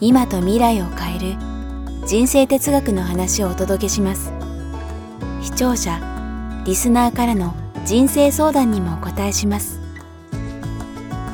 今と未来を変える人生哲学の話をお届けします。視聴者リスナーからの人生相談にもお答えします。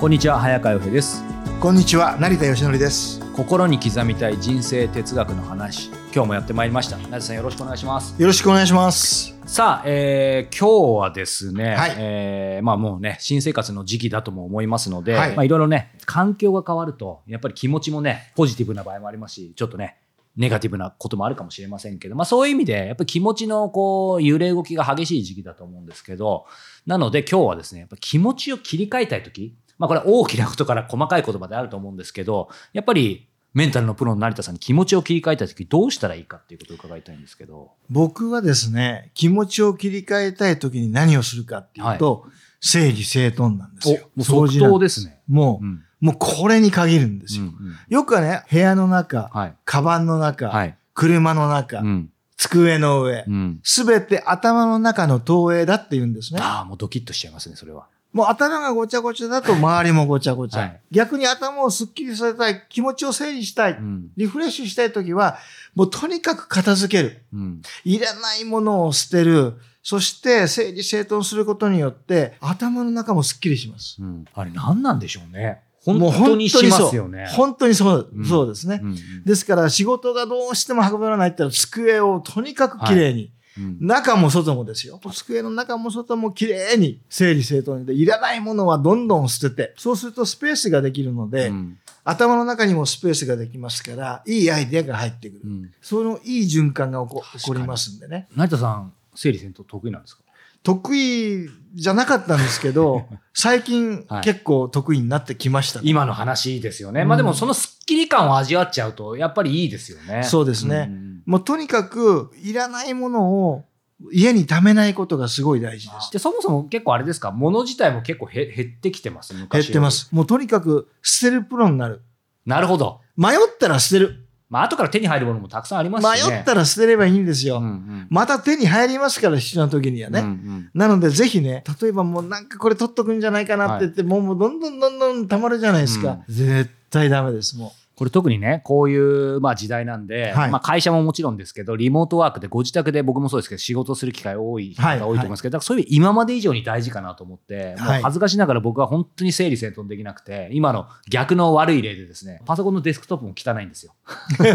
こんにちは早川洋平です。こんにちは成田義則です。心に刻みたい人生哲学の話今日もやってまいりました。成田さんよろしくお願いします。よろしくお願いします。さあ、えー、今日はですね、はい。えーまあもうね新生活の時期だとも思いますので、はい。まあいろいろね環境が変わるとやっぱり気持ちもねポジティブな場合もありますしちょっとねネガティブなこともあるかもしれませんけど、まあそういう意味で、やっぱり気持ちのこう、揺れ動きが激しい時期だと思うんですけど、なので今日はですね、やっぱ気持ちを切り替えたい時まあこれは大きなことから細かい言葉であると思うんですけど、やっぱりメンタルのプロの成田さんに気持ちを切り替えたい時どうしたらいいかっていうことを伺いたいんですけど。僕はですね気持ちを切り替えたい時に何をするかっていうと、整理整頓なんですよもう即掃除ですね。もう、うん。もうこれに限るんですよ、うんうんよくはね部屋の中、はい。カバンの中、はい。車の中、うん。机の上うん。すべて頭の中の投影だって言うんですね。ああ、もうドキッとしちゃいますね、それは。もう頭がごちゃごちゃだと周りもごちゃごちゃ。はい逆に頭をすっきりさせたい、気持ちを整理したい、うん。リフレッシュしたいときは、もうとにかく片付ける。うん。いらないものを捨てる。そして整理整頓することによって頭の中もすっきりします。うん。あれ何なんでしょうね。本当にしますよね。本当にそう、うんそうですね。うんですから仕事がどうしても運べないったら机をとにかくきれいに、うん中も外もですよ。机の中も外もきれいに整理整頓で、いらないものはどんどん捨てて、そうするとスペースができるので、うん頭の中にもスペースができますから、いいアイデアが入ってくる。うんそのいい循環が起こ起こりますんでね。成田さん、整理整頓得意なんですか？得意じゃなかったんですけど、最近はい結構得意になってきましたね、今の話ですよね。うんまあでもそのスッキリ感を味わっちゃうと、やっぱりいいですよね。そうですねんもうとにかく、いらないものを家に貯めないことがすごい大事です。でそもそも結構あれですか、物自体も結構へ減ってきてます、減昔よりってま。す。もうとにかく捨てるプロになる。なるほど。迷ったら捨てる。まあ後から手に入るものもたくさんありますしね。迷ったら捨てればいいんですよ。うんうんまた手に入りますから、必要な時にはね。うんうんなので、ぜひね、例えばもうなんかこれ取っとくんじゃないかなって言って、もうもうどんどんどんどん溜まるじゃないですか。絶対ダメです、もこれ特にね、こういう、まあ、時代なんで、はいまあ、会社ももちろんですけど、リモートワークでご自宅で僕もそうですけど、仕事する機会多い方多いと思いますけど、だからそういう今まで以上に大事かなと思って、恥ずかしながら僕は本当に整理整頓できなくて、今の逆の悪い例でですね、パソコンのデスクトップも汚いんですよ。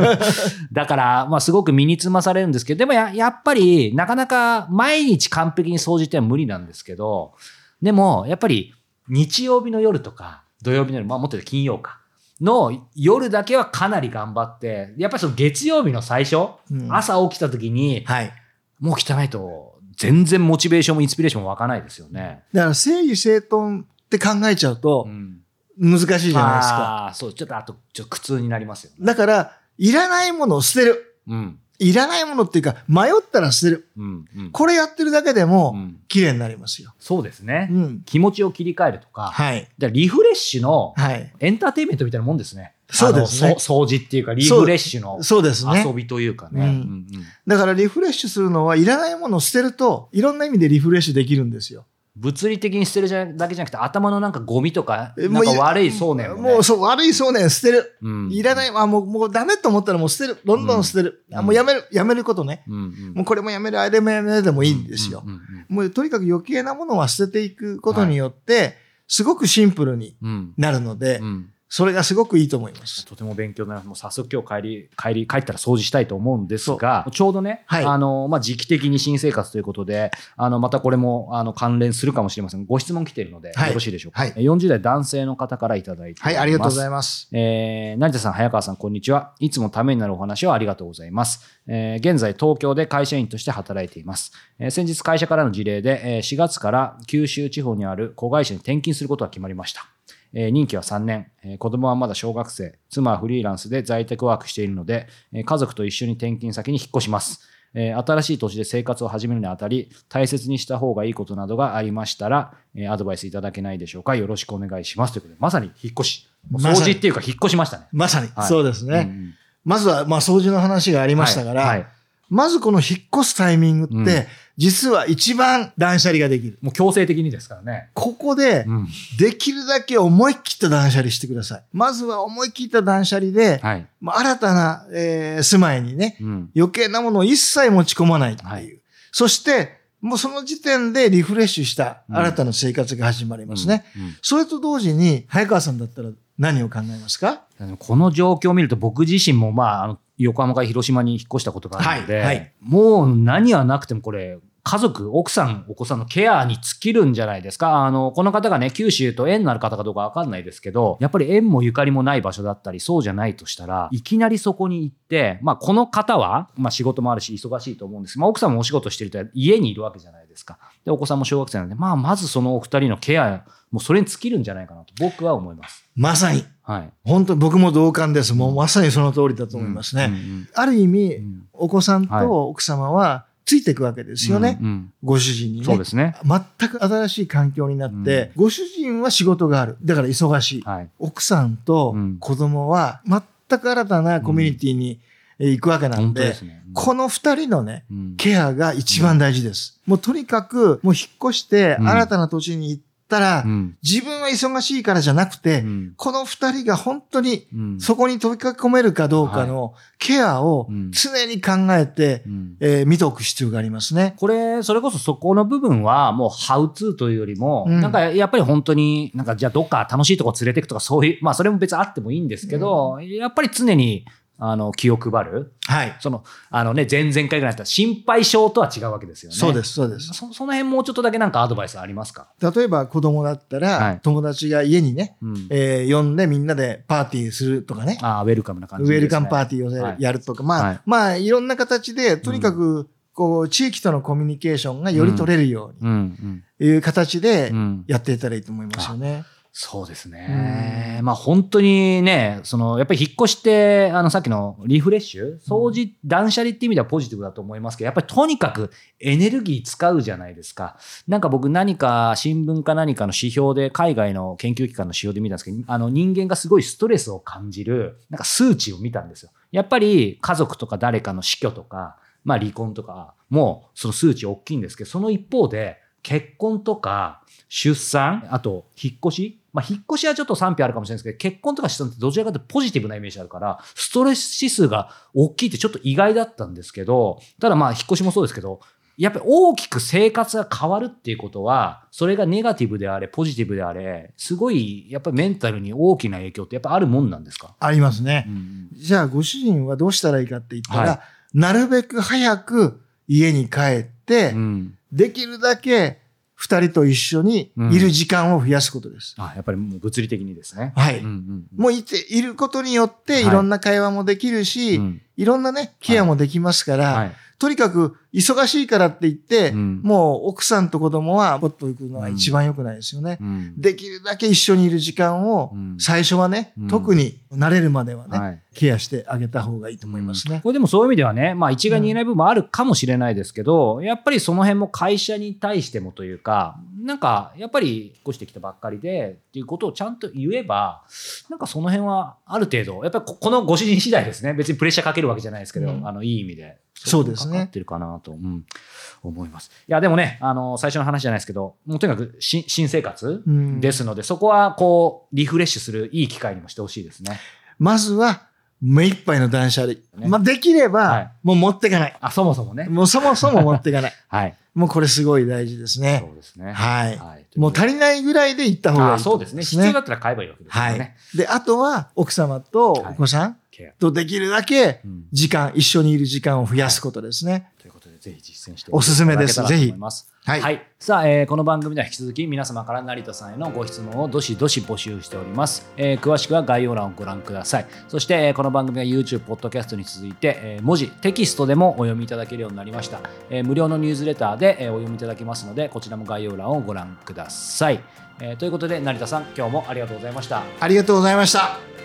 だから、まあ、すごく身につまされるんですけど、でもややっぱり、なかなか毎日完璧に掃除ってのは無理なんですけど、でも、やっぱり日曜日の夜とか、土曜日の夜、まあ、もっと金曜か。の夜だけはかなり頑張って、やっぱりその月曜日の最初、うん朝起きた時に、はい。もう汚いと、全然モチベーションもインスピレーションも湧かないですよね。だから整理整頓って考えちゃうとうん難しいじゃないですか。ああ、そう、ちょっとあと、ちょっと苦痛になりますよね。だから、いらないものを捨てる。うん。いらないものっていうか、迷ったら捨てる。うん。うん。これやってるだけでうも、ん綺麗になりますよ。そうですね。うん。気持ちを切り替えるとか、はい。だからリフレッシュのはい。エンターテインメントみたいなもんですね。そうですね掃除っていうか、リフレッシュのそうですね遊。びというかね。うんうんだからリフレッシュするのは、いらないものを捨てると、いろんな意味でリフレッシュできるんですよ。物理的に捨てるじゃだけじゃなくて、頭のなんかゴミとか、えなんか悪い想念も、ね。もうそう、悪い想念捨てる。うんいらない、あ、もう、もうダメと思ったらもう捨てる。どんどん捨てる。うんあもうやめる、やめることね。うんうんもうこれもやめる、あれもやめるでもいいんですよう。んもうとにかく余計なものは捨てていくことによって、すごくシンプルにうんうんなるのでう、んそれがすごくいいと思います。とても勉強になります。もう早速今日帰り、帰り、帰ったら掃除したいと思うんですが、ちょうどね、はいあの、まあ、時期的に新生活ということで、あの、またこれも、あの、関連するかもしれません。ご質問来ているので、はいよろしいでしょうか？はい40代男性の方からいただいております。はい、ありがとうございまます。えー成田さん、早川さん、こんにちは。いつもためになるお話をありがとうございます。えー現在、東京で会社員として働いています。えー先日、会社からの事例で、えー4月から九州地方にある子会社に転勤することが決まりました。えー任期は3年、えー子供はまだ小学生、妻はフリーランスで在宅ワークしているので、えー家族と一緒に転勤先に引っ越します。えー新しい土地で生活を始めるにあたり、大切にした方がいいことなどがありましたら、えーアドバイスいただけないでしょうか。よろしくお願いします。ということで、まさに引っ越し。掃除っていうか引っ越しましたね。まさに、はいそうですね。うんうんまずは、まあ、掃除の話がありましたから、はいはいまずこの引っ越すタイミングって、うん実は一番断捨離ができる。もう強制的にですからね。ここで、うんできるだけ思い切った断捨離してください。まずは思い切った断捨離で、はい。まあ、新たな、えー住まいにね、うん。余計なものを一切持ち込まないっていう。はいそして、もうその時点でリフレッシュしたうん新たな生活が始まりますね。うんうんそれと同時に、早川さんだったら何を考えますか？この状況を見ると僕自身もまあ横浜から広島に引っ越したことがあるので、はいはいもう何はなくてもこれ家族奥さんお子さんのケアに尽きるんじゃないですか？あのこの方がね九州と縁のある方かどうか分かんないですけどやっぱり縁もゆかりもない場所だったりそうじゃないとしたらいきなりそこに行って、まあ、この方は、まあ、仕事もあるし忙しいと思うんですまあ、奥さんもお仕事してると家にいるわけじゃないですかでお子さんも小学生なので、まあ、まずそのお二人のケアもうそれに尽きるんじゃないかなと僕は思います。まさに。はい本当に僕も同感です。もうまさにその通りだと思いますね。うんうんある意味、うんお子さんはいと奥様はついていくわけですよね。うんうんご主人にね。そうですね。全く新しい環境になって、ご主人は仕事がある。だから忙しい。はい。奥さんとうん子供は全く新たなコミュニティにえー行くわけなんで、ですね。この二人のね、うんケアが一番大事です。もうとにかく、もう引っ越してうん新たな土地に行ったら、うん。自分は忙しいからじゃなくて、うん。この二人が本当にうん。そこに飛び込めるかどうかのケアをうん。常に考えて、うん。えー見ておく必要がありますね。これ、それこそそこの部分はもうハウツーというよりも、うん。なんかやっぱり本当に、なんかじゃあどっか楽しいとこ連れてくとかそういう、まあそれも別にあってもいいんですけど、やっぱり常に、あの、気を配る。はい。その、あのね、前々回ぐらいだったら心配性とは違うわけですよね。そうです、そうです。そその辺もうちょっとだけなんかアドバイスありますか？例えば子供だったら、はい友達が家にね、うん。えー呼んでみんなでパーティーするとかね。ああ、ウェルカムな感ウじです、ね。ェルカムパーティーをはいやるとか、まあ、はいまあ、いろんな形で、とにかく、こう、地域とのコミュニケーションがより取れるよううん、うん。にいう形でうんやっていったらいいと思いますよね。そうですね。まあ本当にね、そのやっぱり引っ越して、あのさっきのリフレッシュ、掃除、断捨離って意味ではポジティブだと思いますけど、やっぱりとにかくエネルギー使うじゃないですか。なんか僕何か新聞か何かの指標で、海外の研究機関の指標で見たんですけど、あの人間がすごいストレスを感じる、なんか数値を見たんですよ。やっぱり家族とか誰かの死去とか、まあ離婚とかもその数値大きいんですけど、その一方で結婚とか出産、あと引っ越し、まあ、引っ越しはちょっと賛否あるかもしれないですけど、結婚とか出産ってどちらかというとポジティブなイメージあるから、ストレス指数が大きいってちょっと意外だったんですけど、ただまあ引っ越しもそうですけど、やっぱり大きく生活が変わるっていうことは、それがネガティブであれ、ポジティブであれ、すごいやっぱりメンタルに大きな影響ってやっぱあるもんなんですか、ありますね。うん。じゃあ、ご主人はどうしたらいいかって言ったら、はい。なるべく早く家に帰って、うん。できるだけ二人と一緒にいる時間を増やすことです。あやっぱりもう物理的にですね。はい。うんうんうん。もういて、いることによってはい。いろんな会話もできるし、うん。いろんなね、ケアもできますから、はいとにかく忙しいからって言って、うん。もう奥さんと子供はポッと行くのは一番良くないですよね。うん。できるだけ一緒にいる時間をうん。最初はね、うん。特に慣れるまではね、はい。ケアしてあげた方がいいと思いますね。これでもそういう意味ではね、まあ一概に言えない部分もあるかもしれないですけど、やっぱりその辺も会社に対してもというか、なんかやっぱり引っ越してきたばっかりでっていうことをちゃんと言えば、なんかその辺はある程度、やっぱりここのご主人次第ですね。別にプレッシャーかけるわけじゃないですけど、うんあの、いい意味で。そうですねかかってるかなと、うん思います。いや、でもね、あの、最初の話じゃないですけど、もうとにかく新新生活うんですので、そこはこう、リフレッシュするいい機会にもしてほしいですね。まずは、目いっぱいの断捨離。ねまあ、できれば、はいもう持っていかない。あ、そもそもね。もうそもそも持っていかない。はい。もうこれすごい大事ですね。そうですね。はいはいもう足りないぐらいで行った方がいいあそうですね。必要だね。ったら買えばいいわけですかはい。で、あとは、奥様とお子さんとできるだけうん時間、一緒にいる時間を増やすことですね。といぜひ実践しておすすめですいただけたらと思い。はいさあ、えーこの番組では引き続き皆様から成田さんへのご質問をどしどし募集しております。えー詳しくは概要欄をご覧ください。そして、えーこの番組は YouTube、ポッドキャストに続いて、えー文字、テキストでもお読みいただけるようになりました。えー無料のニュースレターで、えーお読みいただけますので、こちらも概要欄をご覧ください。えーということで、成田さん、今日もありがとうございました。ありがとうございました。